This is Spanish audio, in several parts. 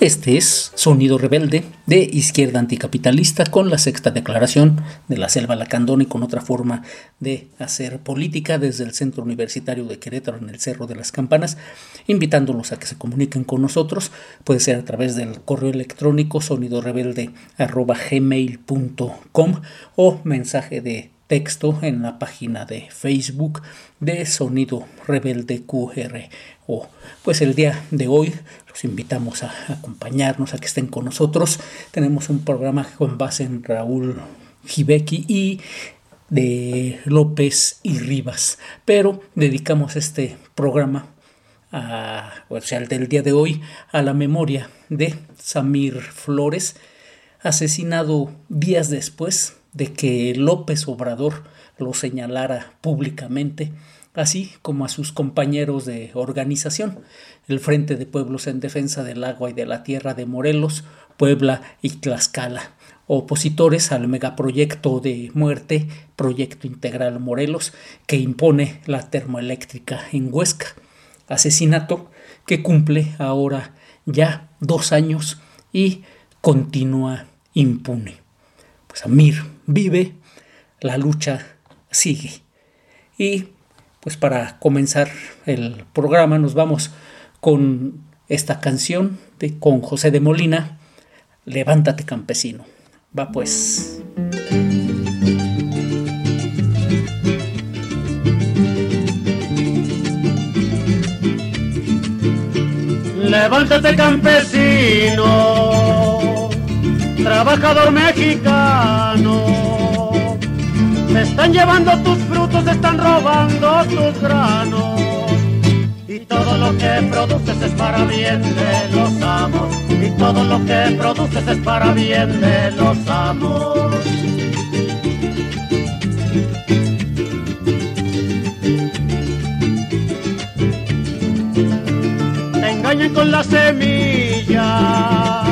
Este es Sonido Rebelde de Izquierda Anticapitalista con la sexta declaración de la Selva Lacandón y con otra forma de hacer política desde el Centro Universitario de Querétaro en el Cerro de las Campanas, invitándolos a que se comuniquen con nosotros. Puede ser a través del correo electrónico sonidorebelde.gmail.com o mensaje de texto en la página de Facebook de Sonido Rebelde QR. O pues el día de hoy los invitamos a acompañarnos, a que estén con nosotros. Tenemos un programa con base en Raúl Gibeki y de López y Rivas, pero dedicamos este programa a, o sea, el del día de hoy a la memoria de Samir Flores, asesinado días después de que López Obrador lo señalara públicamente, así como a sus compañeros de organización, el Frente de Pueblos en Defensa del Agua y de la Tierra de Morelos, Puebla y Tlaxcala, opositores al megaproyecto de muerte, Proyecto Integral Morelos, que impone la termoeléctrica en Huesca, asesinato que cumple ahora ya dos años y continúa impune. Pues Amir vive, la lucha sigue. Y pues para comenzar el programa nos vamos con esta canción de, con José de Molina, Levántate campesino. Va pues. Levántate campesino, trabajador mexicano. Se están llevando tus frutos, se están robando tus granos. Y todo lo que produces es para bien de los amos. Y todo lo que produces es para bien de los amos. Te engañan con la semilla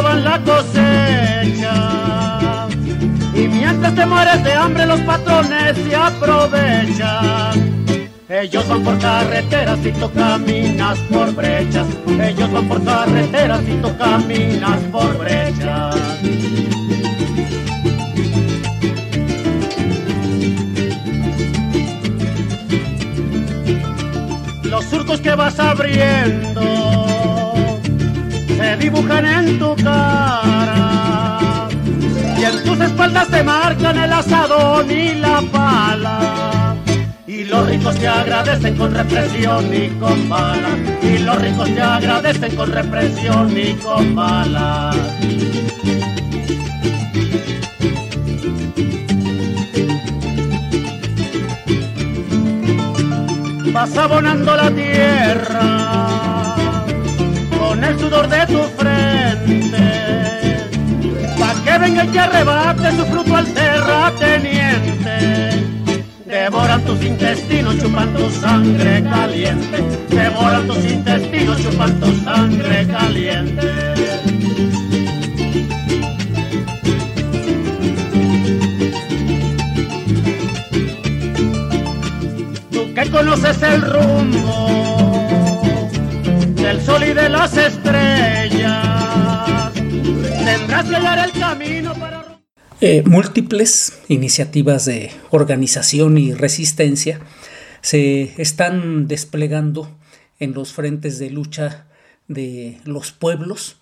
roban la cosecha. Y mientras te mueres de hambre los patrones se aprovechan. Ellos van por carreteras y tú caminas por brechas. Ellos van por carreteras y tú caminas por brechas. Los surcos que vas abriendo se dibujan en tu cara. Y en tus espaldas te marcan el asadón y la pala. Y los ricos te agradecen con represión y con balas. Y los ricos te agradecen con represión y con balas. Vas abonando la tierra con el sudor de tu frente. Pa' que venga y te arrebate su fruto al terrateniente. Devoran tus intestinos, chupan tu sangre caliente. Devoran tus intestinos, chupan tu sangre caliente. Conoces el rumbo las estrellas, tendrás que el camino para... Eh, múltiples iniciativas de organización y resistencia se están desplegando en los frentes de lucha de los pueblos,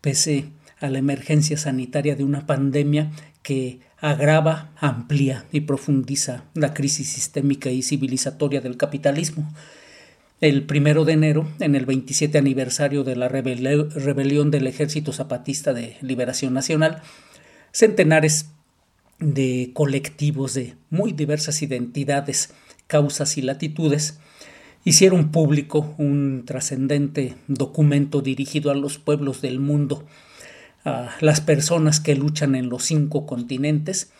pese a la emergencia sanitaria de una pandemia que agrava, amplía y profundiza la crisis sistémica y civilizatoria del capitalismo. El primero de enero, en el 27 aniversario de la rebelión del Ejército Zapatista de Liberación Nacional, centenares de colectivos de muy diversas identidades, causas y latitudes hicieron público un trascendente documento dirigido a los pueblos del mundo, a las personas que luchan en los cinco continentes,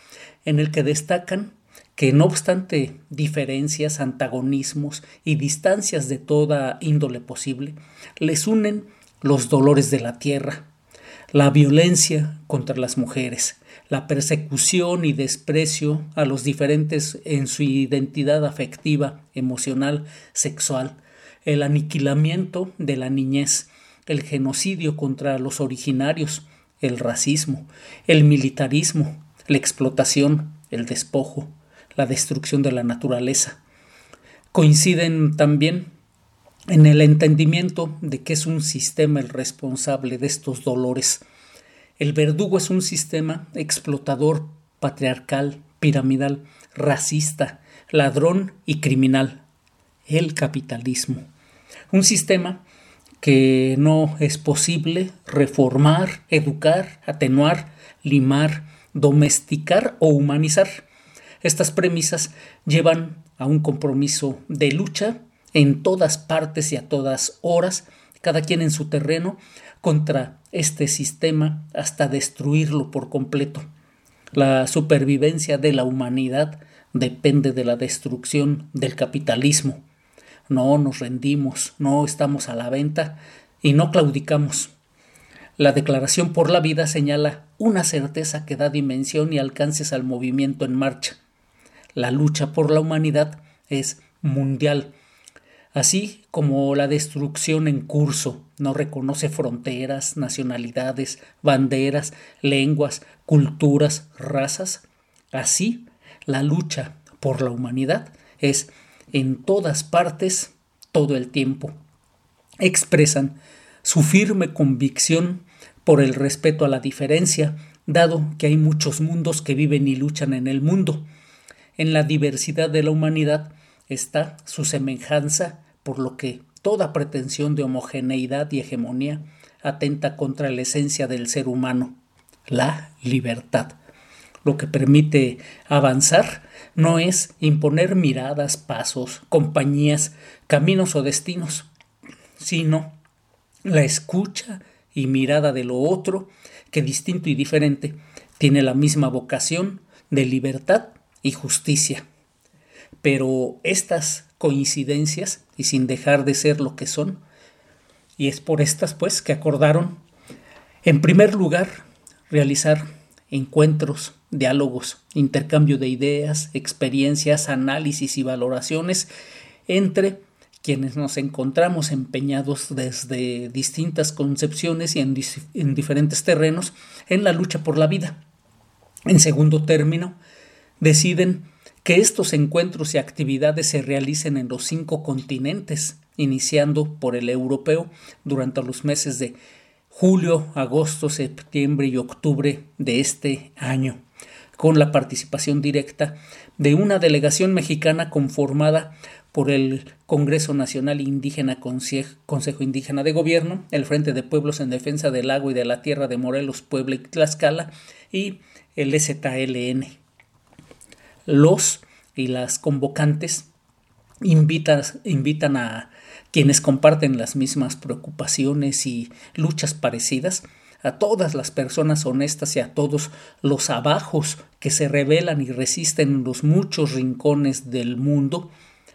en el que destacan que no obstante diferencias, antagonismos y distancias de toda índole posible, les unen los dolores de la tierra, la violencia contra las mujeres, la persecución y desprecio a los diferentes en su identidad afectiva, emocional, sexual, el aniquilamiento de la niñez, el genocidio contra los originarios, el racismo, el militarismo, la explotación, el despojo, la destrucción de la naturaleza. Coinciden también en el entendimiento de que es un sistema el responsable de estos dolores. El verdugo es un sistema explotador, patriarcal, piramidal, racista, ladrón y criminal. El capitalismo. Un sistema que no es posible reformar, educar, atenuar, limar, domesticar o humanizar. Estas premisas llevan a un compromiso de lucha en todas partes y a todas horas, cada quien en su terreno, contra este sistema hasta destruirlo por completo. La supervivencia de la humanidad depende de la destrucción del capitalismo. No nos rendimos, no estamos a la venta y no claudicamos. La Declaración por la Vida señala una certeza que da dimensión y alcances al movimiento en marcha. La lucha por la humanidad es mundial, así como la destrucción en curso no reconoce fronteras, nacionalidades, banderas, lenguas, culturas, razas. Así, la lucha por la humanidad es en todas partes todo el tiempo. Expresan su firme convicción por el respeto a la diferencia, dado que hay muchos mundos que viven y luchan en el mundo. En la diversidad de la humanidad está su semejanza, por lo que toda pretensión de homogeneidad y hegemonía atenta contra la esencia del ser humano, la libertad. Lo que permite avanzar no es imponer miradas, pasos, compañías, caminos o destinos, sino la escucha y mirada de lo otro, que distinto y diferente, tiene la misma vocación de libertad y justicia. Pero estas coincidencias, y sin dejar de ser lo que son, y es por estas pues que acordaron, en primer lugar, realizar encuentros, diálogos, intercambio de ideas, experiencias, análisis y valoraciones entre quienes nos encontramos empeñados desde distintas concepciones y en, en, diferentes terrenos en la lucha por la vida. En segundo término, deciden que estos encuentros y actividades se realicen en los cinco continentes, iniciando por el europeo durante los meses de julio, agosto, septiembre y octubre de este año, con la participación directa de una delegación mexicana conformada por el Congreso Nacional Indígena Consejo Indígena de Gobierno, el Frente de Pueblos en Defensa del Agua y de la Tierra de Morelos, Puebla y Tlaxcala y el ZLN. Los y las convocantes invitan, invitan a quienes comparten las mismas preocupaciones y luchas parecidas, a todas las personas honestas y a todos los abajos que se rebelan y resisten en los muchos rincones del mundo,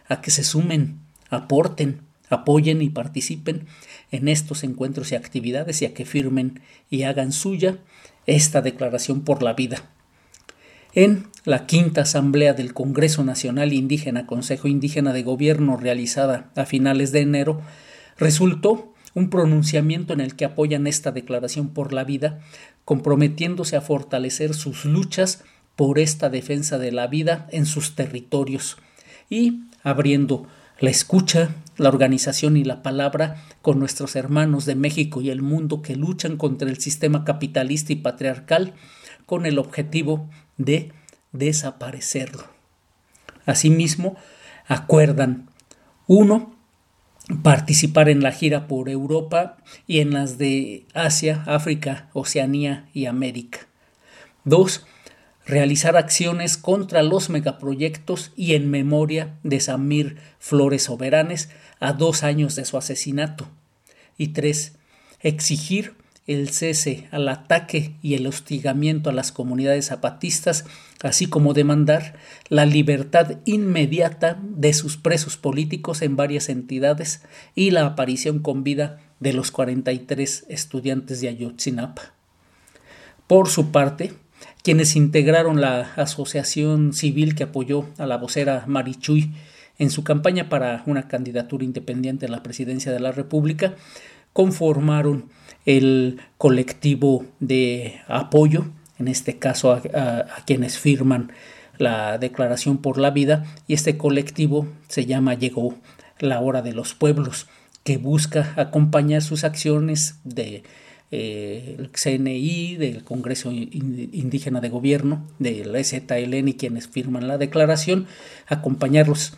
a que se sumen, aporten, apoyen y participen en estos encuentros y actividades y a que firmen y hagan suya esta declaración por la vida. En la quinta asamblea del Congreso Nacional Indígena Consejo Indígena de Gobierno realizada a finales de enero, resultó un pronunciamiento en el que apoyan esta declaración por la vida, comprometiéndose a fortalecer sus luchas por esta defensa de la vida en sus territorios y abriendo la escucha, la organización y la palabra con nuestros hermanos de México y el mundo que luchan contra el sistema capitalista y patriarcal con el objetivo de desaparecerlo. Asimismo, acuerdan uno participar en la gira por Europa y en las de Asia, África, Oceanía y América. Dos, realizar acciones contra los megaproyectos y en memoria de Samir Flores Soberanes a dos años de su asesinato. Y tres, exigir el cese al ataque y el hostigamiento a las comunidades zapatistas, así como demandar la libertad inmediata de sus presos políticos en varias entidades y la aparición con vida de los 43 estudiantes de Ayotzinapa. Por su parte, quienes integraron la asociación civil que apoyó a la vocera Marichuy en su campaña para una candidatura independiente a la presidencia de la República, conformaron el colectivo de apoyo, en este caso a, quienes firman la Declaración por la Vida, y este colectivo se llama Llegó la Hora de los Pueblos, que busca acompañar sus acciones de eh, CNI, del Congreso Indígena de Gobierno, del EZLN y quienes firman la declaración, acompañarlos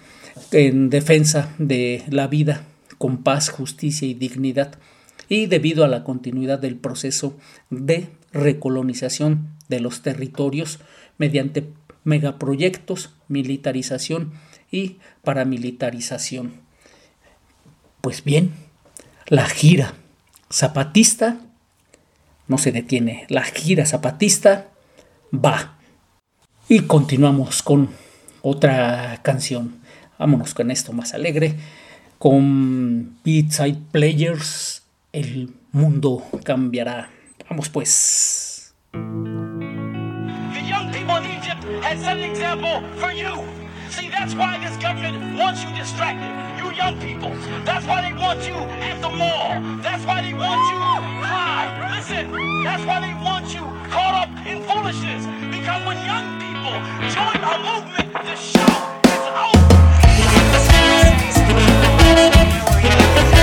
en defensa de la vida con paz, justicia y dignidad y debido a la continuidad del proceso de recolonización de los territorios mediante megaproyectos, militarización y paramilitarización. Pues bien, la gira zapatista no se detiene, la gira zapatista va. Y continuamos con otra canción. Vámonos con esto más alegre, con Beatside Players el mundo cambiará. Vamos pues. The young people in Egypt had set an example for you. See, that's why this government wants you distracted. You young people. That's why they want you at the mall. That's why they want you high. Listen, that's why they want you caught up in foolishness. Because when young people join a movement, the show is over. Yeah.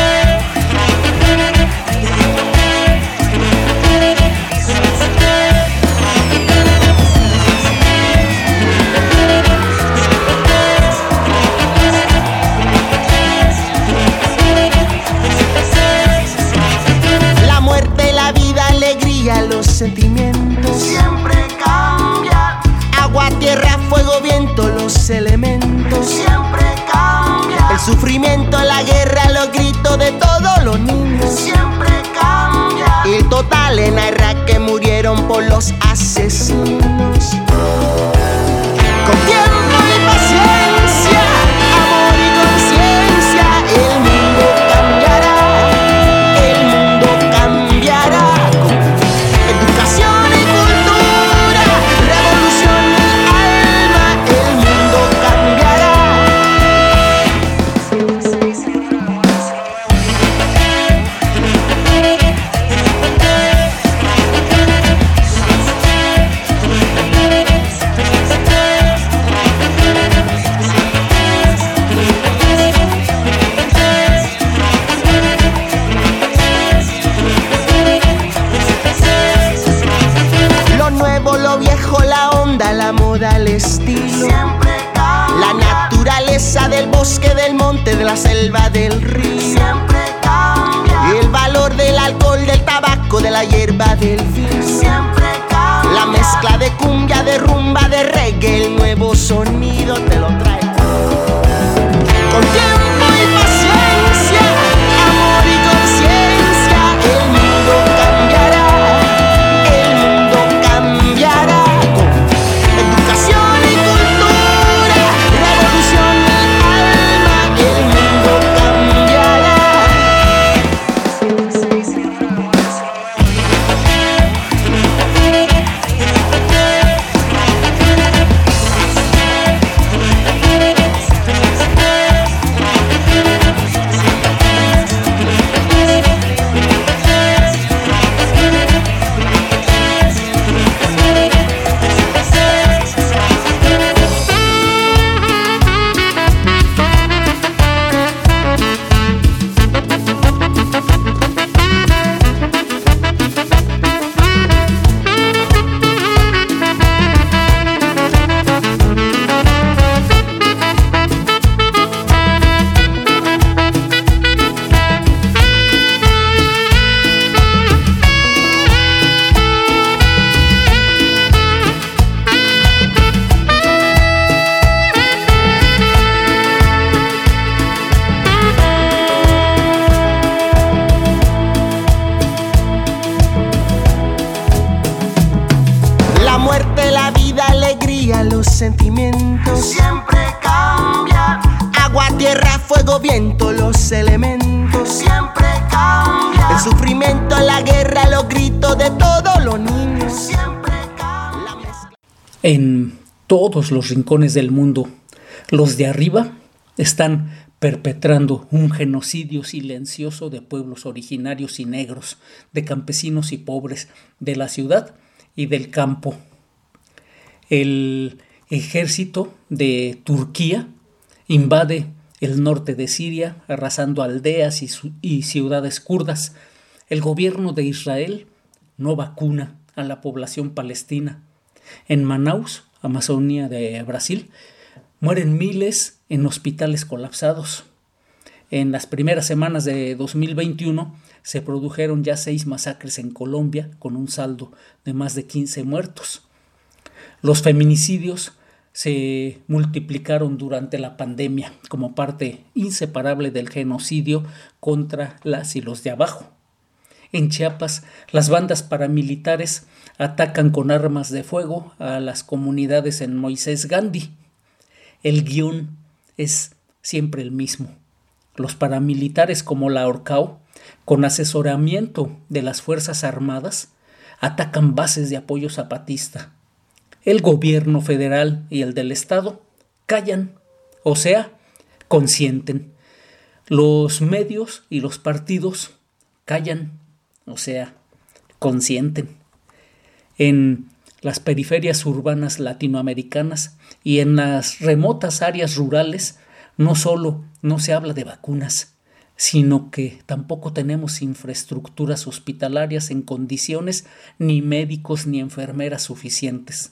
En todos los rincones del mundo, los de arriba están perpetrando un genocidio silencioso de pueblos originarios y negros, de campesinos y pobres, de la ciudad y del campo. El ejército de Turquía invade el norte de Siria, arrasando aldeas y, ciudades kurdas. El gobierno de Israel no vacuna a la población palestina. En Manaus, Amazonia de Brasil, mueren miles en hospitales colapsados. En las primeras semanas de 2021 se produjeron ya seis masacres en Colombia con un saldo de más de 15 muertos. Los feminicidios se multiplicaron durante la pandemia como parte inseparable del genocidio contra las y los de abajo. En Chiapas, las bandas paramilitares atacan con armas de fuego a las comunidades en Moisés Gandhi. El guion es siempre el mismo. Los paramilitares como la Orcao, con asesoramiento de las Fuerzas Armadas, atacan bases de apoyo zapatista el gobierno federal y el del Estado callan, o sea, consienten. Los medios y los partidos callan, o sea, consienten. En las periferias urbanas latinoamericanas y en las remotas áreas rurales no solo no se habla de vacunas, sino que tampoco tenemos infraestructuras hospitalarias en condiciones ni médicos ni enfermeras suficientes.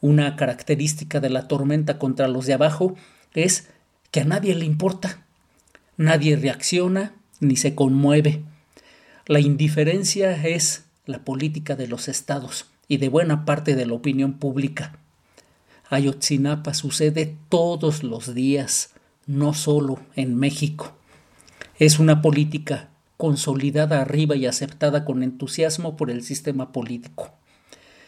Una característica de la tormenta contra los de abajo es que a nadie le importa. Nadie reacciona ni se conmueve. La indiferencia es la política de los estados y de buena parte de la opinión pública. Ayotzinapa sucede todos los días, no solo en México. Es una política consolidada arriba y aceptada con entusiasmo por el sistema político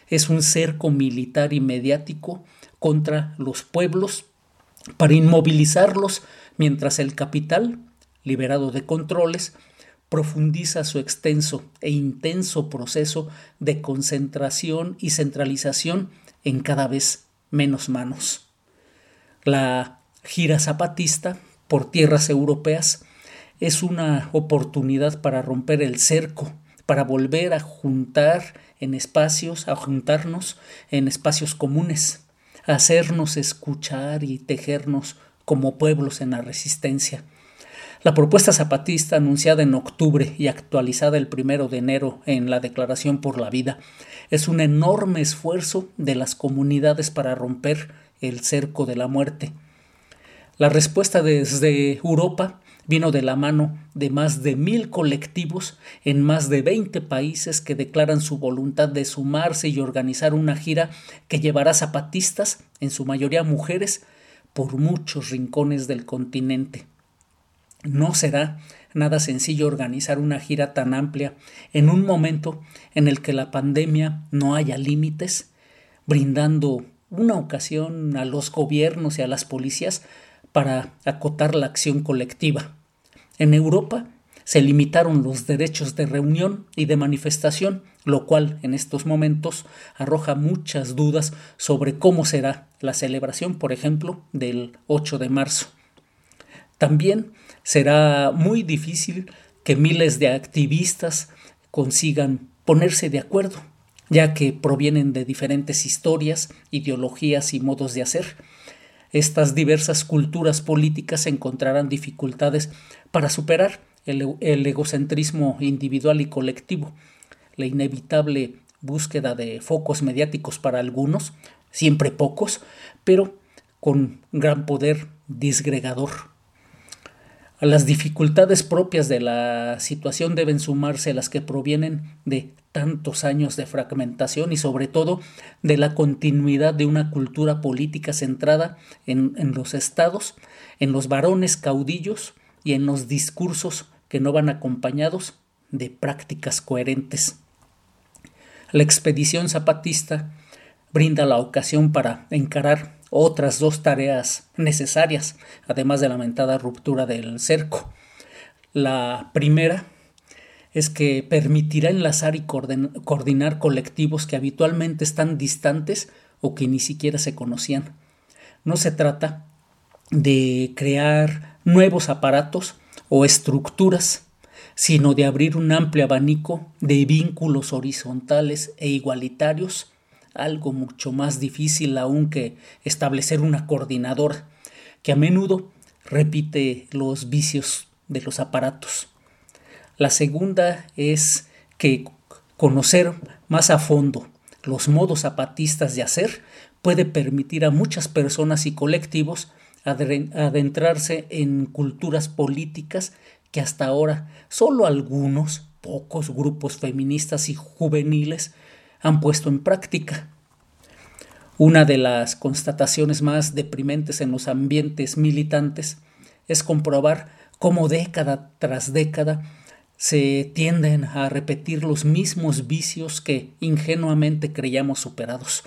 es un cerco militar y mediático contra los pueblos para inmovilizarlos mientras el capital, liberado de controles, profundiza su extenso e intenso proceso de concentración y centralización en cada vez menos manos. La gira zapatista por tierras europeas es una oportunidad para romper el cerco, para volver a juntar en espacios, a juntarnos en espacios comunes, hacernos escuchar y tejernos como pueblos en la resistencia. La propuesta zapatista anunciada en octubre y actualizada el primero de enero en la Declaración por la Vida es un enorme esfuerzo de las comunidades para romper el cerco de la muerte. La respuesta desde Europa vino de la mano de más de mil colectivos en más de 20 países que declaran su voluntad de sumarse y organizar una gira que llevará zapatistas, en su mayoría mujeres, por muchos rincones del continente. No será nada sencillo organizar una gira tan amplia en un momento en el que la pandemia no haya límites, brindando una ocasión a los gobiernos y a las policías para acotar la acción colectiva. En Europa se limitaron los derechos de reunión y de manifestación, lo cual en estos momentos arroja muchas dudas sobre cómo será la celebración, por ejemplo, del 8 de marzo. También será muy difícil que miles de activistas consigan ponerse de acuerdo, ya que provienen de diferentes historias, ideologías y modos de hacer, estas diversas culturas políticas encontrarán dificultades para superar el, egocentrismo individual y colectivo, la inevitable búsqueda de focos mediáticos para algunos, siempre pocos, pero con gran poder disgregador. A las dificultades propias de la situación deben sumarse las que provienen de tantos años de fragmentación y sobre todo de la continuidad de una cultura política centrada en, en los estados, en los varones caudillos y en los discursos que no van acompañados de prácticas coherentes. La expedición zapatista brinda la ocasión para encarar otras dos tareas necesarias, además de la lamentada ruptura del cerco. La primera es que permitirá enlazar y coordinar colectivos que habitualmente están distantes o que ni siquiera se conocían. No se trata de crear nuevos aparatos o estructuras, sino de abrir un amplio abanico de vínculos horizontales e igualitarios algo mucho más difícil aún que establecer una coordinadora, que a menudo repite los vicios de los aparatos. La segunda es que conocer más a fondo los modos zapatistas de hacer puede permitir a muchas personas y colectivos adentrarse en culturas políticas que hasta ahora solo algunos, pocos grupos feministas y juveniles han puesto en práctica. Una de las constataciones más deprimentes en los ambientes militantes es comprobar cómo década tras década se tienden a repetir los mismos vicios que ingenuamente creíamos superados.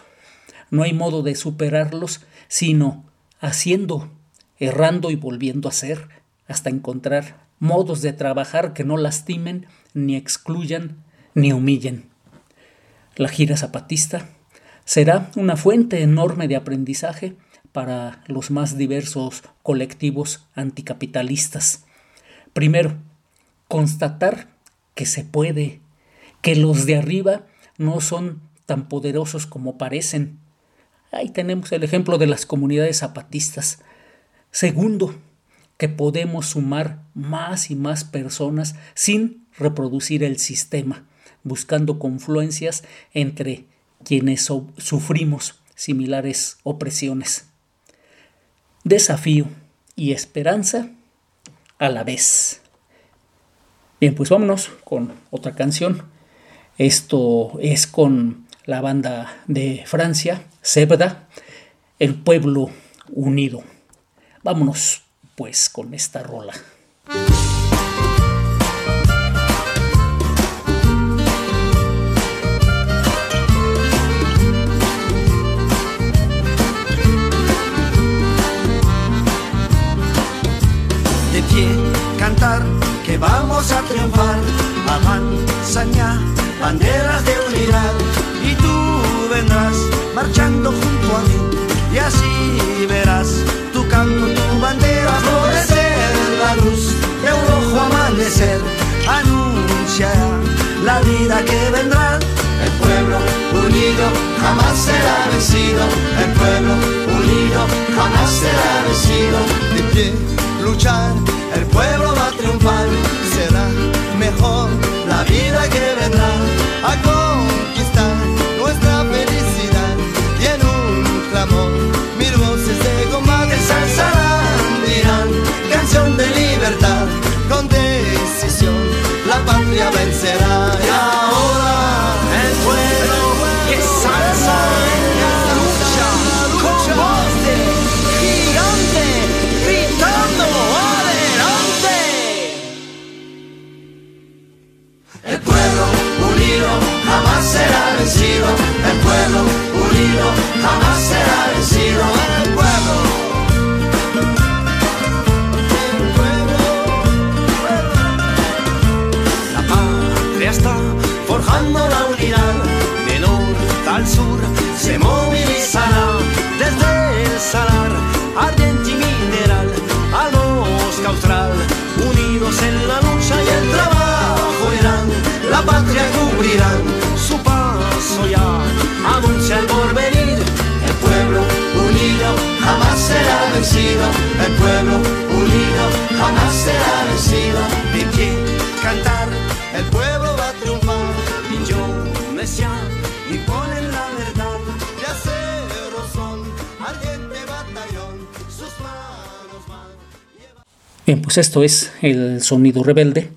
No hay modo de superarlos sino haciendo, errando y volviendo a hacer, hasta encontrar modos de trabajar que no lastimen, ni excluyan, ni humillen. La gira zapatista será una fuente enorme de aprendizaje para los más diversos colectivos anticapitalistas. Primero, constatar que se puede, que los de arriba no son tan poderosos como parecen. Ahí tenemos el ejemplo de las comunidades zapatistas. Segundo, que podemos sumar más y más personas sin reproducir el sistema buscando confluencias entre quienes sufrimos similares opresiones. Desafío y esperanza a la vez. Bien, pues vámonos con otra canción. Esto es con la banda de Francia, Sebda, El Pueblo Unido. Vámonos pues con esta rola. Vamos a triunfar. Avanza ya, banderas de unidad y tú vendrás marchando junto a mí y así verás tu canto, tu bandera florecer la luz de un rojo amanecer anunciará la vida que vendrá. El pueblo unido jamás será vencido. El pueblo unido jamás será vencido. De pie, luchar el pueblo va a triunfar, mejor. La vida que vendrá a conquistar unidos en la lucha y el trabajo irán, la patria cubrirán ya anuncia el porvenir. El pueblo unido jamás será vencido. El pueblo unido jamás será vencido. De pie cantar, Bien, pues esto es el sonido rebelde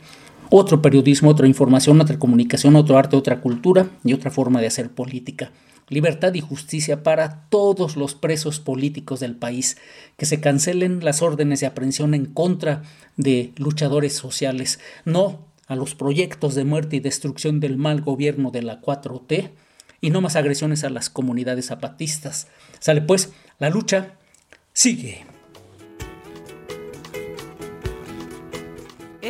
otro periodismo, otra información, otra comunicación, otro arte, otra cultura y otra forma de hacer política. Libertad y justicia para todos los presos políticos del país, que se cancelen las órdenes de aprehensión en contra de luchadores sociales, no a los proyectos de muerte y destrucción del mal gobierno de la 4T y no más agresiones a las comunidades zapatistas. Sale pues, la lucha sigue.